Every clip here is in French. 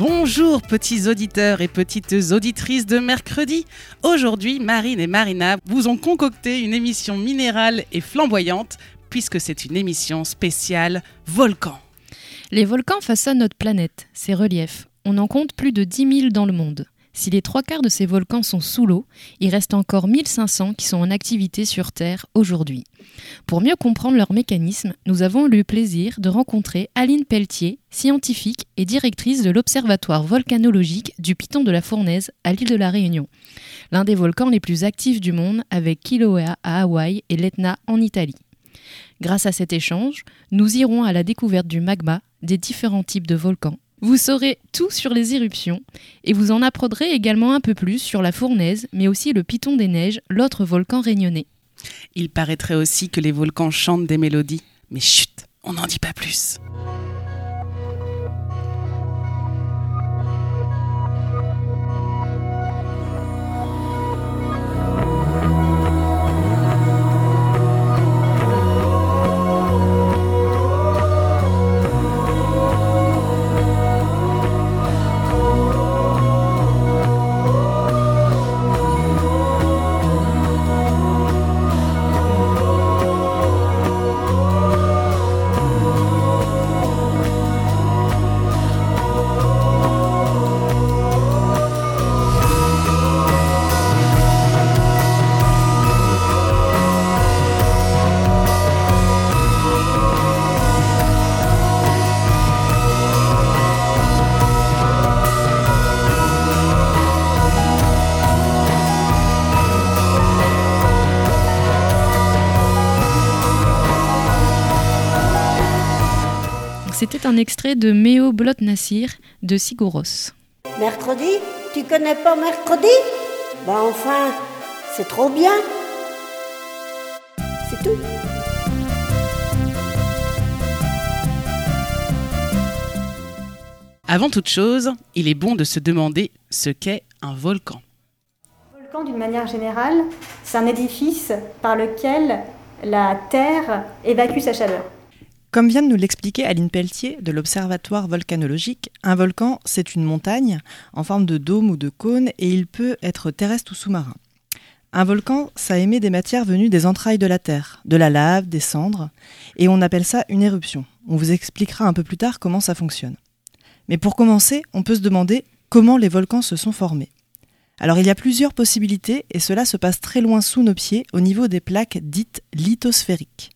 Bonjour petits auditeurs et petites auditrices de mercredi. Aujourd'hui, Marine et Marina vous ont concocté une émission minérale et flamboyante puisque c'est une émission spéciale volcan. Les volcans façonnent notre planète, ses reliefs. On en compte plus de 10 000 dans le monde. Si les trois quarts de ces volcans sont sous l'eau, il reste encore 1500 qui sont en activité sur Terre aujourd'hui. Pour mieux comprendre leur mécanisme, nous avons eu le plaisir de rencontrer Aline Pelletier, scientifique et directrice de l'Observatoire volcanologique du Piton de la Fournaise à l'île de la Réunion, l'un des volcans les plus actifs du monde avec Kilauea à Hawaï et l'Etna en Italie. Grâce à cet échange, nous irons à la découverte du magma, des différents types de volcans, vous saurez tout sur les éruptions et vous en apprendrez également un peu plus sur la fournaise, mais aussi le piton des neiges, l'autre volcan réunionnais. Il paraîtrait aussi que les volcans chantent des mélodies, mais chut, on n'en dit pas plus. Un extrait de Meo Blot Nassir de Sigouros. Mercredi Tu connais pas mercredi? Bah enfin, c'est trop bien. C'est tout. Avant toute chose, il est bon de se demander ce qu'est un volcan. Un volcan, d'une manière générale, c'est un édifice par lequel la Terre évacue sa chaleur. Comme vient de nous l'expliquer Aline Pelletier de l'Observatoire volcanologique, un volcan, c'est une montagne en forme de dôme ou de cône et il peut être terrestre ou sous-marin. Un volcan, ça émet des matières venues des entrailles de la Terre, de la lave, des cendres, et on appelle ça une éruption. On vous expliquera un peu plus tard comment ça fonctionne. Mais pour commencer, on peut se demander comment les volcans se sont formés. Alors il y a plusieurs possibilités et cela se passe très loin sous nos pieds au niveau des plaques dites lithosphériques.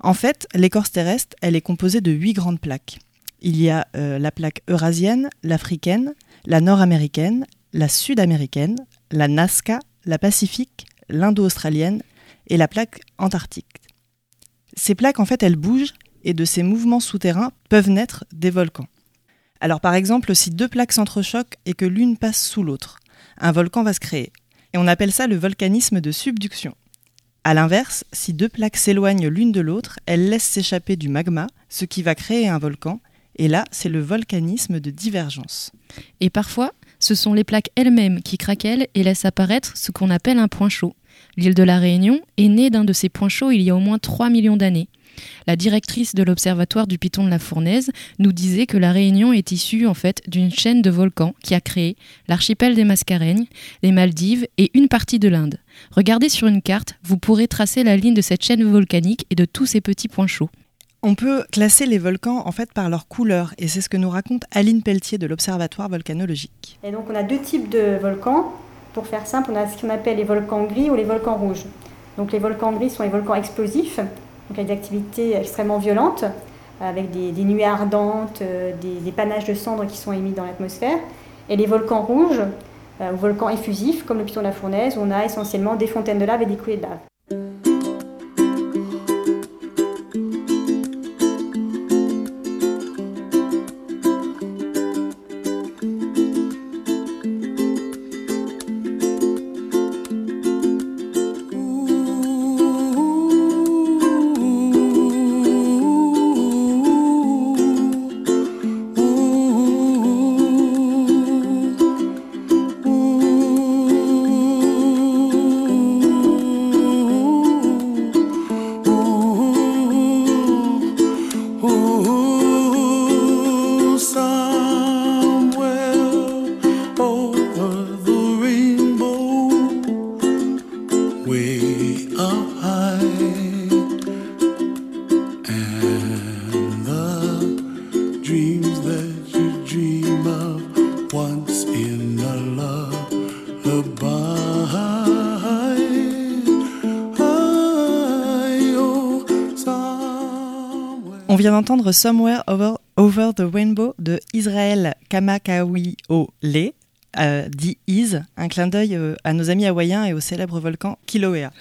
En fait, l'écorce terrestre, elle est composée de huit grandes plaques. Il y a euh, la plaque eurasienne, l'africaine, la nord-américaine, la sud-américaine, la Nazca, la pacifique, l'indo-australienne et la plaque antarctique. Ces plaques, en fait, elles bougent et de ces mouvements souterrains peuvent naître des volcans. Alors par exemple, si deux plaques s'entrechoquent et que l'une passe sous l'autre, un volcan va se créer. Et on appelle ça le volcanisme de subduction. A l'inverse, si deux plaques s'éloignent l'une de l'autre, elles laissent s'échapper du magma, ce qui va créer un volcan, et là, c'est le volcanisme de divergence. Et parfois, ce sont les plaques elles-mêmes qui craquellent et laissent apparaître ce qu'on appelle un point chaud. L'île de la Réunion est née d'un de ces points chauds il y a au moins 3 millions d'années. La directrice de l'Observatoire du Piton de la Fournaise nous disait que la Réunion est issue en fait d'une chaîne de volcans qui a créé l'archipel des Mascareignes, les Maldives et une partie de l'Inde. Regardez sur une carte, vous pourrez tracer la ligne de cette chaîne volcanique et de tous ces petits points chauds. On peut classer les volcans en fait par leur couleur et c'est ce que nous raconte Aline Pelletier de l'Observatoire volcanologique. Et donc on a deux types de volcans. Pour faire simple, on a ce qu'on appelle les volcans gris ou les volcans rouges. Donc les volcans gris sont les volcans explosifs, donc avec des activités extrêmement violentes, avec des, des nuées ardentes, euh, des, des panaches de cendres qui sont émis dans l'atmosphère. Et les volcans rouges, ou volcans effusifs, comme le piton de la fournaise, on a essentiellement des fontaines de lave et des coulées de lave. D'entendre Somewhere Over, Over the Rainbow de Israël Kamakawiole, euh, dit Is, un clin d'œil euh, à nos amis hawaïens et au célèbre volcan Kilauea.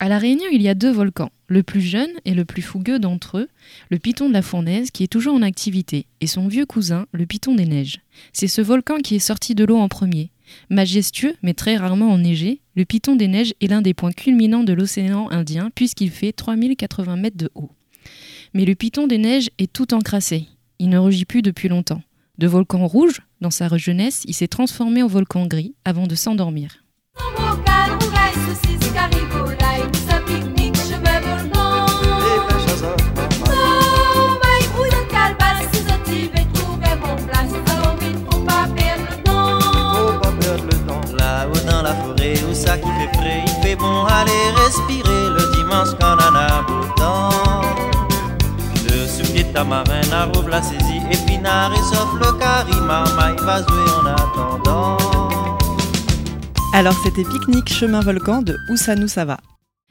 À La Réunion, il y a deux volcans. Le plus jeune et le plus fougueux d'entre eux, le Piton de la Fournaise, qui est toujours en activité, et son vieux cousin, le Piton des Neiges. C'est ce volcan qui est sorti de l'eau en premier. Majestueux, mais très rarement enneigé, le Piton des Neiges est l'un des points culminants de l'océan Indien, puisqu'il fait 3080 mètres de haut. Mais le Piton des Neiges est tout encrassé. Il ne rugit plus depuis longtemps. De volcan rouge, dans sa jeunesse, il s'est transformé en volcan gris avant de s'endormir. La saisie, épinard et sauf le carima, il va jouer en attendant. Alors c'était Pique-nique chemin volcan de Sava.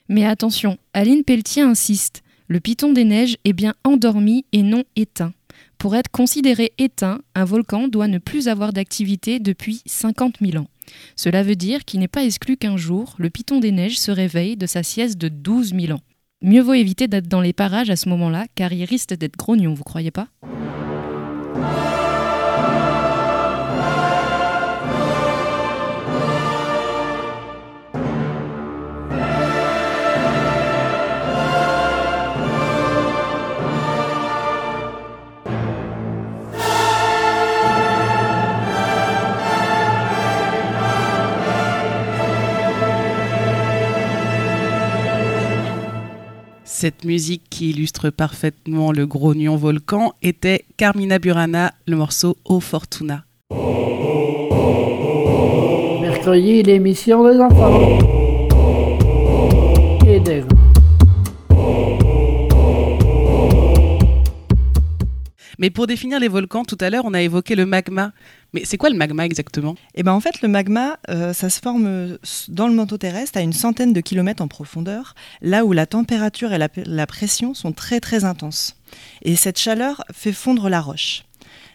Mais attention, Aline Pelletier insiste, le Piton des Neiges est bien endormi et non éteint. Pour être considéré éteint, un volcan doit ne plus avoir d'activité depuis 50 000 ans. Cela veut dire qu'il n'est pas exclu qu'un jour, le Piton des Neiges se réveille de sa sieste de 12 000 ans. Mieux vaut éviter d'être dans les parages à ce moment-là, car il risque d'être grognon, vous croyez pas? Cette musique qui illustre parfaitement le grognon volcan était Carmina Burana, le morceau O Fortuna. Mercredi, l'émission des enfants. Et des grands. Mais pour définir les volcans, tout à l'heure, on a évoqué le magma. Mais c'est quoi le magma exactement? Et ben en fait, le magma, euh, ça se forme euh, dans le manteau terrestre à une centaine de kilomètres en profondeur, là où la température et la, pression sont très très intenses. Et cette chaleur fait fondre la roche.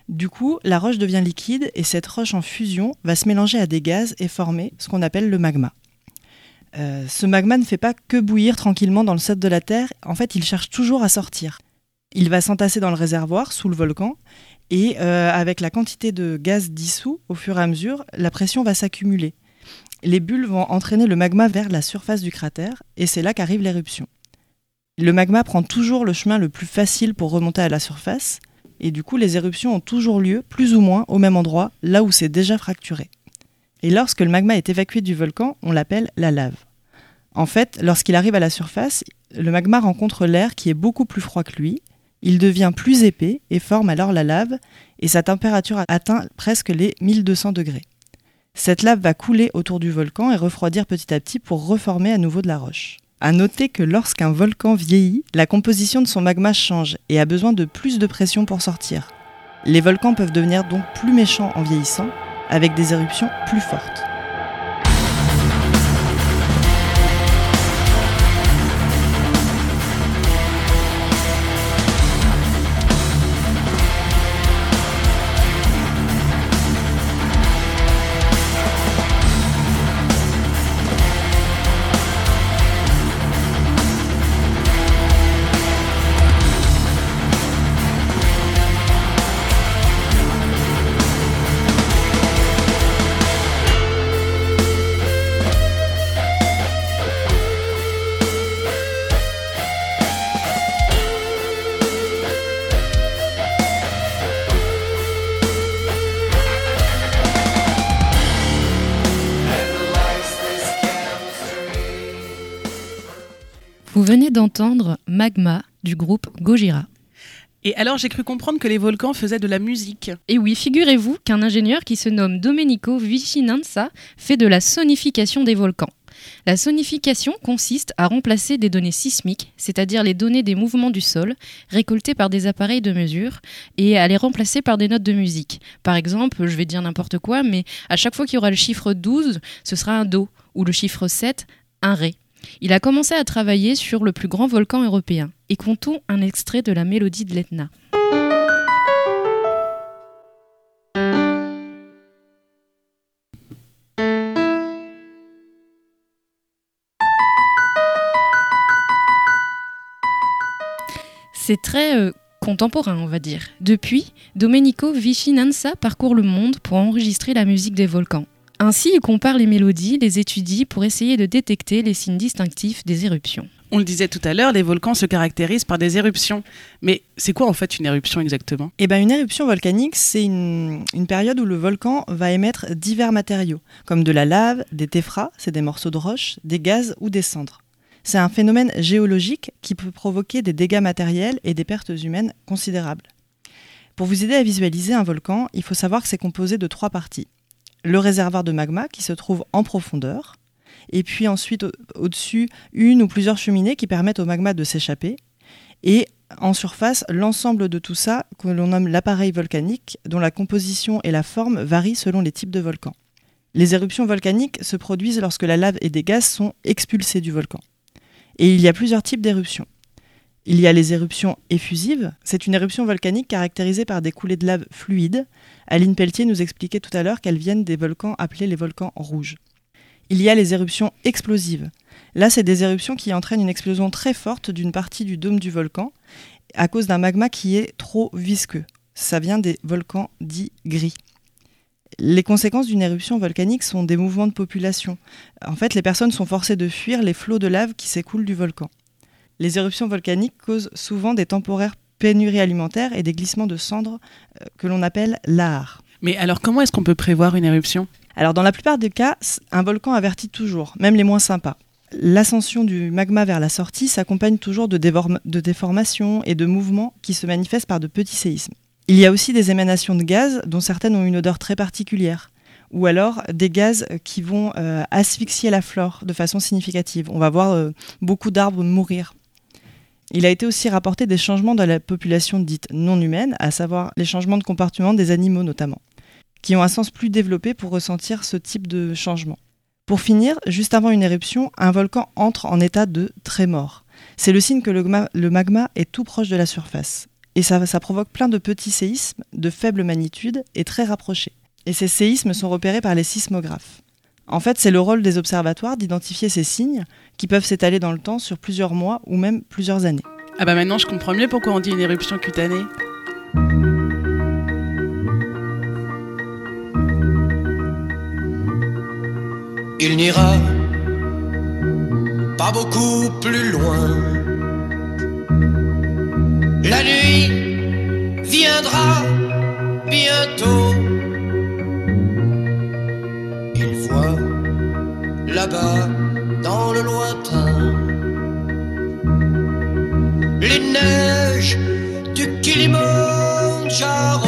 Du coup, la roche devient liquide et cette roche en fusion va se mélanger à des gaz et former ce qu'on appelle le magma. Euh, ce magma ne fait pas que bouillir tranquillement dans le centre de la Terre, en fait il cherche toujours à sortir. Il va s'entasser dans le réservoir sous le volcan et euh, avec la quantité de gaz dissous, au fur et à mesure, la pression va s'accumuler. Les bulles vont entraîner le magma vers la surface du cratère et c'est là qu'arrive l'éruption. Le magma prend toujours le chemin le plus facile pour remonter à la surface et du coup les éruptions ont toujours lieu plus ou moins au même endroit, là où c'est déjà fracturé. Et lorsque le magma est évacué du volcan, on l'appelle la lave. En fait, lorsqu'il arrive à la surface, le magma rencontre l'air qui est beaucoup plus froid que lui il devient plus épais et forme alors la lave, et sa température atteint presque les 1200 degrés. Cette lave va couler autour du volcan et refroidir petit à petit pour reformer à nouveau de la roche. À noter que lorsqu'un volcan vieillit, la composition de son magma change et a besoin de plus de pression pour sortir. Les volcans peuvent devenir donc plus méchants en vieillissant, avec des éruptions plus fortes. Venez d'entendre Magma du groupe Gojira. Et alors j'ai cru comprendre que les volcans faisaient de la musique. Et oui, figurez-vous qu'un ingénieur qui se nomme Domenico Vicinanza fait de la sonification des volcans. La sonification consiste à remplacer des données sismiques, c'est-à-dire les données des mouvements du sol, récoltées par des appareils de mesure, et à les remplacer par des notes de musique. Par exemple, je vais dire n'importe quoi, mais à chaque fois qu'il y aura le chiffre 12, ce sera un Do, ou le chiffre 7, un Ré. Il a commencé à travailler sur le plus grand volcan européen. Et comptons un extrait de la mélodie de l'Etna. C'est très euh, contemporain, on va dire. Depuis, Domenico Vicinanza parcourt le monde pour enregistrer la musique des volcans. Ainsi, il compare les mélodies, les étudie pour essayer de détecter les signes distinctifs des éruptions. On le disait tout à l'heure, les volcans se caractérisent par des éruptions. Mais c'est quoi en fait une éruption exactement? Eh ben, une éruption volcanique, c'est une, une période où le volcan va émettre divers matériaux, comme de la lave, des téphras, c'est des morceaux de roche, des gaz ou des cendres. C'est un phénomène géologique qui peut provoquer des dégâts matériels et des pertes humaines considérables. Pour vous aider à visualiser un volcan, il faut savoir que c'est composé de trois parties. Le réservoir de magma qui se trouve en profondeur, et puis ensuite au- au-dessus une ou plusieurs cheminées qui permettent au magma de s'échapper, et en surface l'ensemble de tout ça que l'on nomme l'appareil volcanique dont la composition et la forme varient selon les types de volcans. Les éruptions volcaniques se produisent lorsque la lave et des gaz sont expulsés du volcan. Et il y a plusieurs types d'éruptions. Il y a les éruptions effusives. C'est une éruption volcanique caractérisée par des coulées de lave fluides. Aline Pelletier nous expliquait tout à l'heure qu'elles viennent des volcans appelés les volcans rouges. Il y a les éruptions explosives. Là, c'est des éruptions qui entraînent une explosion très forte d'une partie du dôme du volcan à cause d'un magma qui est trop visqueux. Ça vient des volcans dits gris. Les conséquences d'une éruption volcanique sont des mouvements de population. En fait, les personnes sont forcées de fuir les flots de lave qui s'écoulent du volcan. Les éruptions volcaniques causent souvent des temporaires pénuries alimentaires et des glissements de cendres euh, que l'on appelle lahars. Mais alors comment est-ce qu'on peut prévoir une éruption? Alors dans la plupart des cas, un volcan avertit toujours, même les moins sympas. L'ascension du magma vers la sortie s'accompagne toujours de, déformations et de mouvements qui se manifestent par de petits séismes. Il y a aussi des émanations de gaz dont certaines ont une odeur très particulière, ou alors des gaz qui vont euh, asphyxier la flore de façon significative. On va voir euh, beaucoup d'arbres mourir. Il a été aussi rapporté des changements dans la population dite non humaine, à savoir les changements de comportement des animaux notamment qui ont un sens plus développé pour ressentir ce type de changement. Pour finir, juste avant une éruption, un volcan entre en état de trémor. C'est le signe que le, gma- le magma est tout proche de la surface. Et ça, ça provoque plein de petits séismes de faible magnitude et très rapprochés. Et ces séismes sont repérés par les sismographes. En fait, c'est le rôle des observatoires d'identifier ces signes qui peuvent s'étaler dans le temps sur plusieurs mois ou même plusieurs années. Ah bah maintenant je comprends mieux pourquoi on dit une éruption cutanée. Il n'ira pas beaucoup plus loin. La nuit viendra bientôt. Là-bas dans le lointain les neiges du Kilimandjaro.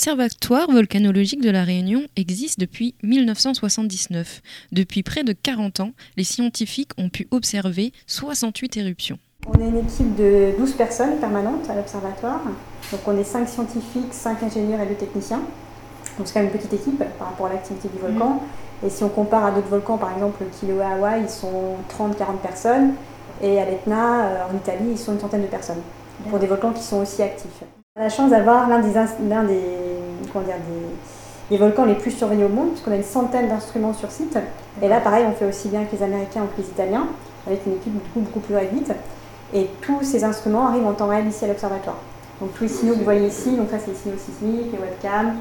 L'Observatoire volcanologique de la Réunion existe depuis 1979. Depuis près de 40 ans, les scientifiques ont pu observer 68 éruptions. On est une équipe de 12 personnes permanentes à l'observatoire. Donc on est 5 scientifiques, 5 ingénieurs et 2 techniciens. Donc c'est quand même une petite équipe par rapport à l'activité du volcan. Et si on compare à d'autres volcans, par exemple le Kilauea à Hawaï, ils sont 30-40 personnes. Et à l'Etna, euh, en Italie, ils sont une centaine de personnes. Pour des volcans qui sont aussi actifs. On a la chance d'avoir l'un des, ins- l'un des, comment des volcans les plus surveillés au monde, puisqu'on a une centaine d'instruments sur site. Et là, pareil, on fait aussi bien que les Américains ou que les Italiens, avec une équipe beaucoup, beaucoup plus réduite. Et tous ces instruments arrivent en temps réel ici à l'observatoire. Donc tous les signaux que vous voyez ici, donc ça c'est les signaux sismiques, les webcams,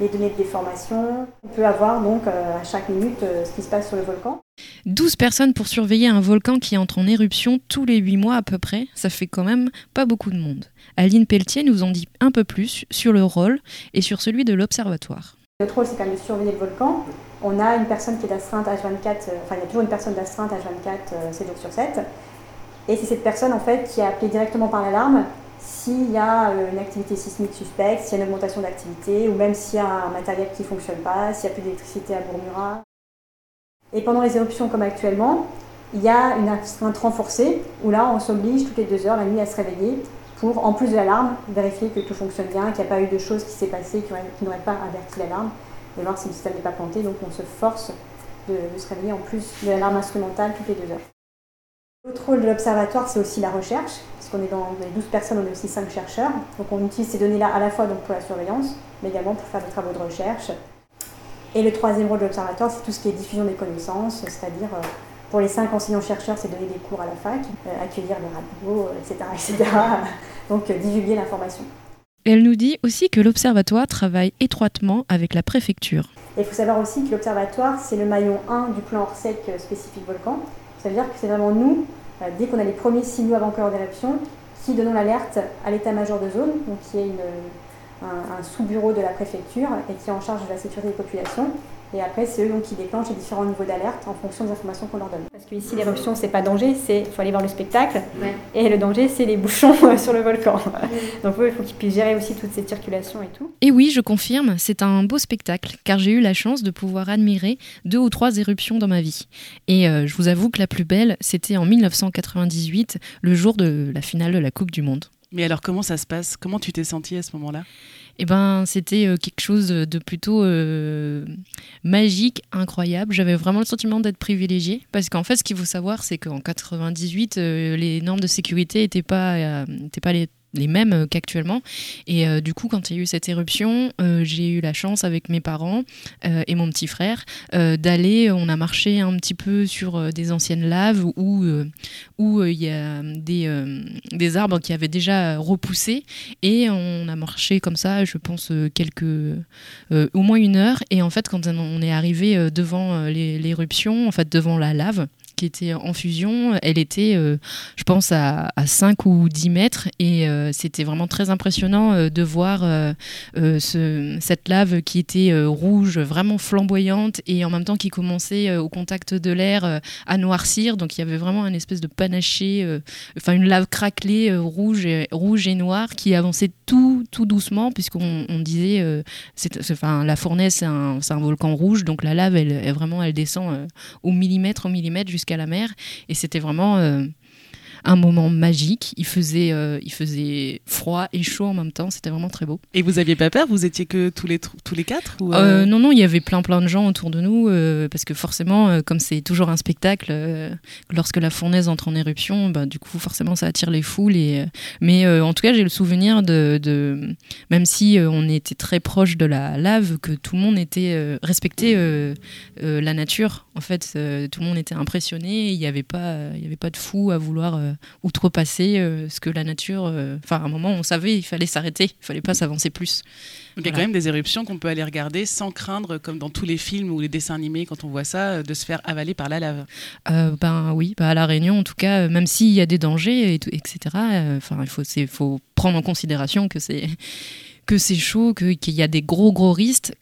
les données de déformation. On peut avoir donc euh, à chaque minute euh, ce qui se passe sur le volcan. 12 personnes pour surveiller un volcan qui entre en éruption tous les 8 mois à peu près, ça fait quand même pas beaucoup de monde. Aline Pelletier nous en dit un peu plus sur le rôle et sur celui de l'observatoire. Notre rôle c'est quand même de surveiller le volcan on a une personne qui est d'astreinte H24, euh, enfin il y a toujours une personne d'astreinte H24 7 jours sur 7. Et c'est cette personne en fait qui est appelée directement par l'alarme s'il y a euh, une activité sismique suspecte, s'il y a une augmentation d'activité, ou même s'il y a un matériel qui ne fonctionne pas, s'il n'y a plus d'électricité à Bourmura. Et pendant les éruptions comme actuellement, il y a une astreinte renforcée où là on s'oblige toutes les deux heures la nuit à se réveiller pour, en plus de l'alarme, vérifier que tout fonctionne bien, qu'il n'y a pas eu de choses qui s'est passé qui, qui n'auraient pas averti l'alarme et voir si le système n'est pas planté. Donc on se force de, de se réveiller en plus de l'alarme instrumentale toutes les deux heures. L'autre rôle de l'observatoire, c'est aussi la recherche, puisqu'on est dans les 12 personnes, on est aussi 5 chercheurs. Donc on utilise ces données-là à la fois donc, pour la surveillance, mais également pour faire des travaux de recherche. Et le troisième rôle de l'observatoire, c'est tout ce qui est diffusion des connaissances, c'est-à-dire euh, pour les 5 enseignants-chercheurs, c'est donner des cours à la fac, euh, accueillir les radios, etc. etc. donc euh, divulguer l'information. Elle nous dit aussi que l'Observatoire travaille étroitement avec la préfecture. Et il faut savoir aussi que l'Observatoire, c'est le maillon 1 du plan Orsec spécifique volcan. Ça veut dire que c'est vraiment nous, euh, dès qu'on a les premiers signaux avant-coureurs d'éruption, qui donnons l'alerte à l'état-major de zone, qui est un, un sous-bureau de la préfecture et qui est en charge de la sécurité des populations. Et après, c'est eux donc, qui déclenchent les différents niveaux d'alerte en fonction des informations qu'on leur donne. Parce que ici, l'éruption, c'est pas danger, c'est faut aller voir le spectacle. Ouais. Et le danger, c'est les bouchons sur le volcan. Donc, eux, il faut qu'ils puissent gérer aussi toute cette circulation et tout. Et oui, je confirme, c'est un beau spectacle, car j'ai eu la chance de pouvoir admirer deux ou trois éruptions dans ma vie. Et euh, je vous avoue que la plus belle, c'était en 1998, le jour de la finale de la Coupe du Monde. Mais alors, comment ça se passe? Comment tu t'es sentie à ce moment-là? Eh ben, c'était euh, quelque chose de plutôt euh, magique, incroyable. J'avais vraiment le sentiment d'être privilégiée. Parce qu'en fait, ce qu'il faut savoir, c'est qu'en 98, euh, les normes de sécurité n'étaient pas, pas les les mêmes euh, qu'actuellement. Et euh, du coup, quand il y a eu cette éruption, euh, j'ai eu la chance avec mes parents et mon petit frère d'aller, on a marché un petit peu sur des anciennes laves où il y a des, des arbres qui avaient déjà repoussé et on a marché comme ça, je pense, quelques, au moins une heure. Et en fait, quand on est arrivé devant l'éruption, en fait, devant la lave, qui était en fusion. Elle était, euh, je pense, à, à 5 ou 10 mètres. Et euh, c'était vraiment très impressionnant euh, de voir ce- cette lave qui était rouge, vraiment flamboyante, et en même temps qui commençait au contact de l'air à noircir. Donc il y avait vraiment une espèce de panaché, enfin une lave craquelée rouge, et, rouge et noire qui avançait tout, tout doucement, puisqu'on on disait, enfin, la fournaise, c'est un, volcan rouge, donc la lave, elle, elle vraiment, elle descend au millimètre, au millimètre jusqu'à la mer. Et c'était vraiment euh, un moment magique. Il faisait, euh, il faisait froid et chaud en même temps. C'était vraiment très beau. Et vous aviez pas peur? Vous étiez que tous les, tous les quatre ou, Euh, euh, non, non, il y avait plein, plein de gens autour de nous. parce que forcément, comme c'est toujours un spectacle, lorsque la fournaise entre en éruption, bah, du coup, forcément, ça attire les foules. Et, mais en tout cas, j'ai le souvenir de, de même si on était très proche de la lave, que tout le monde était respectait euh, la nature. En fait, tout le monde était impressionné. Il n'y avait pas, il y avait pas de fou à vouloir outrepasser euh, ce que la nature. euh, Enfin, à un moment, on savait, il fallait s'arrêter, il fallait pas s'avancer plus. Donc il y a quand même des éruptions qu'on peut aller regarder sans craindre, comme dans tous les films ou les dessins animés, quand on voit ça, euh, de se faire avaler par la lave. Euh, ben oui, bah à la Réunion en tout cas, euh, même s'il y a des dangers et tout, etc. euh, Enfin, il faut, c'est, faut prendre en considération que c'est que c'est chaud, qu'il y a des gros gros risques,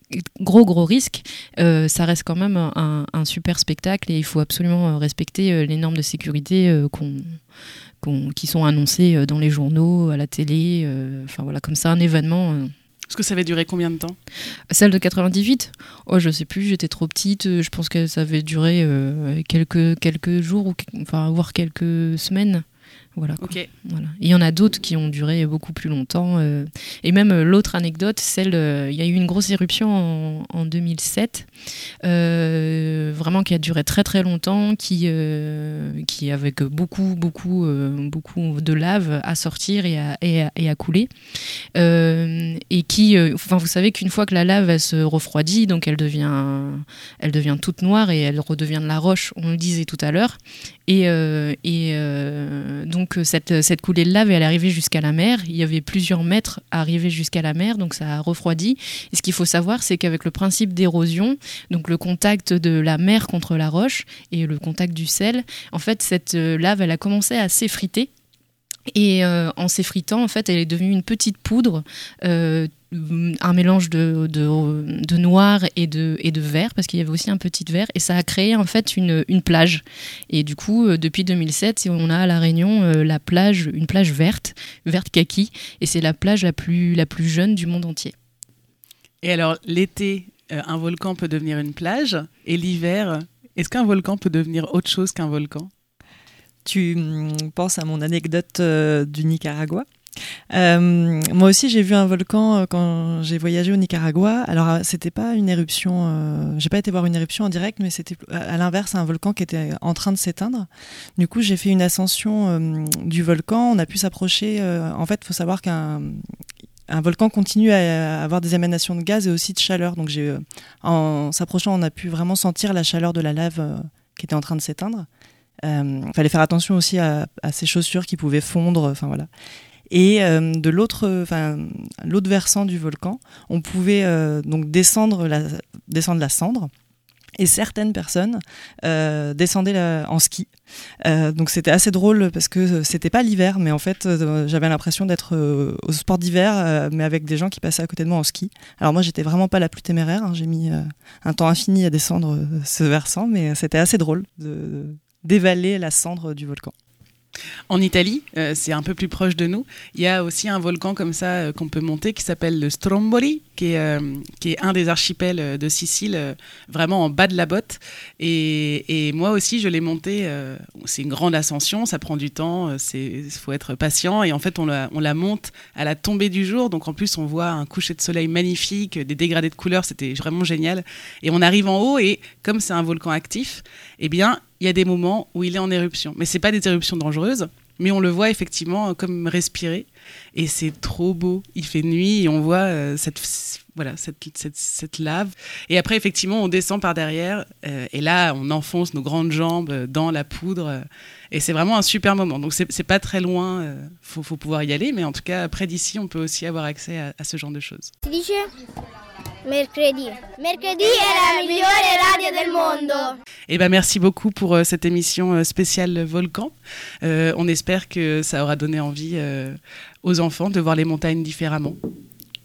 gros gros risques. euh, ça reste quand même un, un super spectacle et il faut absolument euh, respecter euh, les normes de sécurité qu'on, qu'on- qui sont annoncées dans les journaux, à la télé. Enfin voilà, comme ça, un événement. Est-ce que ça avait duré combien de temps? Celle de 98 Oh, je sais plus, j'étais trop petite. Je pense que ça avait duré euh, quelques, quelques jours, ou, enfin, voire quelques semaines. Voilà, quoi. Ok. Voilà. Et il y en a d'autres qui ont duré beaucoup plus longtemps. euh. Et même euh, l'autre anecdote, celle, euh, il y a eu une grosse éruption en, en 2007, euh, vraiment qui a duré très très longtemps, qui, qui avec beaucoup beaucoup beaucoup de lave à sortir et à, et à, et à couler, et qui, enfin vous savez qu'une fois que la lave elle se refroidit, donc elle devient elle devient toute noire et elle redevient de la roche. On le disait tout à l'heure. Et, et euh, donc euh, cette, cette coulée de lave, elle arrivée jusqu'à la mer. Il y avait plusieurs mètres à arriver jusqu'à la mer, donc ça a refroidi. Et ce qu'il faut savoir, c'est qu'avec le principe d'érosion, donc le contact de la mer contre la roche et le contact du sel, en fait, cette euh, lave, elle a commencé à s'effriter. Et euh, en s'effritant, en fait, elle est devenue une petite poudre euh, un mélange de, de, de noir et de, et de vert, parce qu'il y avait aussi un petit vert, et ça a créé en fait une, une plage. Et du coup, euh, depuis 2007, on a à La Réunion euh, la plage, une plage verte, verte kaki, et c'est la plage la plus, la plus jeune du monde entier. Et alors, l'été, euh, un volcan peut devenir une plage, et l'hiver, est-ce qu'un volcan peut devenir autre chose qu'un volcan? Tu hum, penses à mon anecdote euh, du Nicaragua? Euh, moi aussi, j'ai vu un volcan euh, quand j'ai voyagé au Nicaragua. Alors, euh, c'était pas une éruption. euh, j'ai pas été voir une éruption en direct, mais c'était à l'inverse un volcan qui était en train de s'éteindre. Du coup, j'ai fait une ascension du volcan. On a pu s'approcher. en fait, faut savoir qu'un un volcan continue à avoir des émanations de gaz et aussi de chaleur. Donc, en s'approchant, on a pu vraiment sentir la chaleur de la lave qui était en train de s'éteindre. Il fallait faire attention aussi à, à ces chaussures qui pouvaient fondre. Enfin voilà. Et euh, de l'autre, enfin l'autre versant du volcan, on pouvait euh, donc descendre la, descendre la cendre. Et certaines personnes euh, descendaient en ski. Euh, donc c'était assez drôle parce que c'était pas l'hiver, mais en fait euh, j'avais l'impression d'être au sport d'hiver, mais avec des gens qui passaient à côté de moi en ski. Alors moi j'étais vraiment pas la plus téméraire. hein. J'ai mis un temps infini à descendre ce versant, mais c'était assez drôle de d'évaler la cendre du volcan. En Italie, euh, c'est un peu plus proche de nous, il y a aussi un volcan comme ça euh, qu'on peut monter qui s'appelle le Stromboli, qui est, euh, qui est un des archipels euh, de Sicile, euh, vraiment en bas de la botte. Et, moi aussi, je l'ai monté. c'est une grande ascension, ça prend du temps, il faut être patient. Et en fait, on la, on la monte à la tombée du jour. Donc en plus, on voit un coucher de soleil magnifique, des dégradés de couleurs, c'était vraiment génial. Et on arrive en haut et comme c'est un volcan actif, eh bien, il y a des moments où il est en éruption. Mais c'est pas des éruptions dangereuses, mais on le voit effectivement comme respirer. Et c'est trop beau. Il fait nuit et on voit euh, cette, voilà, cette, cette, cette lave. Et après, effectivement, on descend par derrière. euh, et là, on enfonce nos grandes jambes euh, dans la poudre. et c'est vraiment un super moment. Donc, c'est pas très loin. Faut, faut pouvoir y aller. Mais en tout cas, près d'ici, on peut aussi avoir accès à, à ce genre de choses. Mercredi. Mercredi è la migliore radio del mondo. Eh ben, merci beaucoup pour euh, cette émission euh, spéciale Volcan. Euh, on espère que ça aura donné envie euh, aux enfants de voir les montagnes différemment.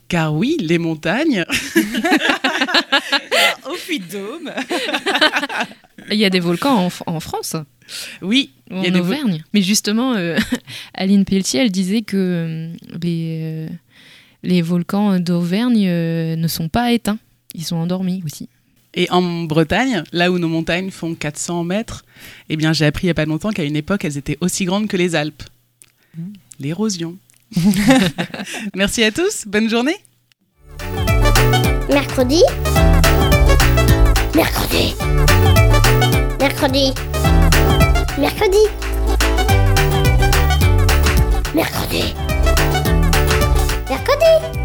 Car oui, les montagnes, Au Puy-de-Dôme Il y a des volcans en, en France, oui, il en y a des vo- Auvergne. Mais justement, euh, Aline Pelletier, elle disait que euh, les, euh, les volcans d'Auvergne euh, ne sont pas éteints. Ils sont endormis aussi. Et en Bretagne, là où nos montagnes font 400 mètres, eh bien, j'ai appris il n'y a pas longtemps qu'à une époque, elles étaient aussi grandes que les Alpes. L'érosion. Merci à tous. Bonne journée. Mercredi. Mercredi. Mercredi. Mercredi. Mercredi. Mercredi.